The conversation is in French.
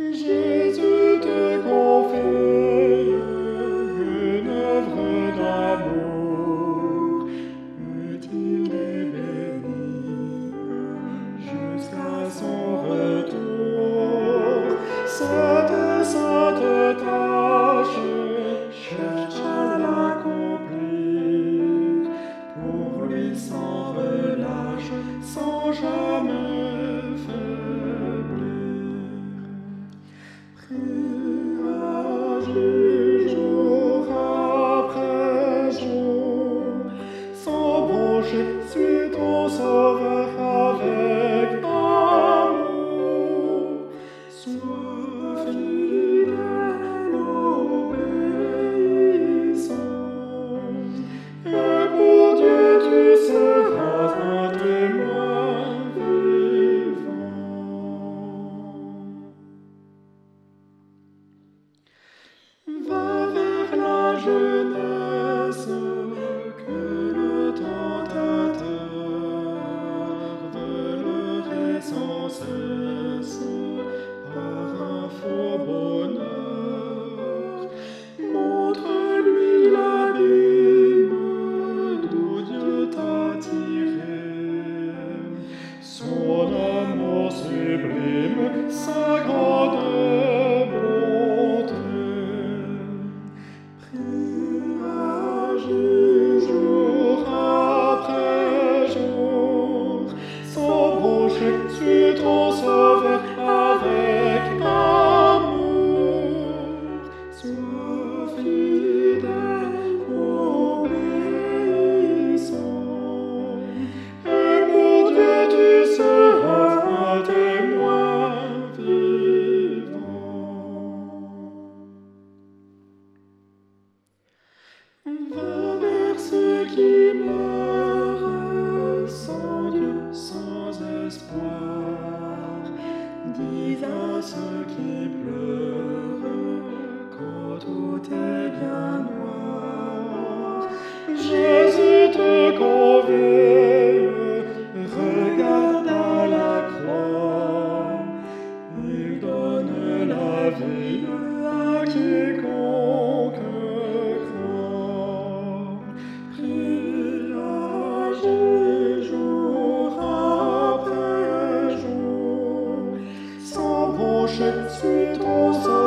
J'ai connaissance. ton sauveur avec amour. Sois. Dis à ceux qui pleurent quand tout est bien noir, Jésus te convie. Księdz i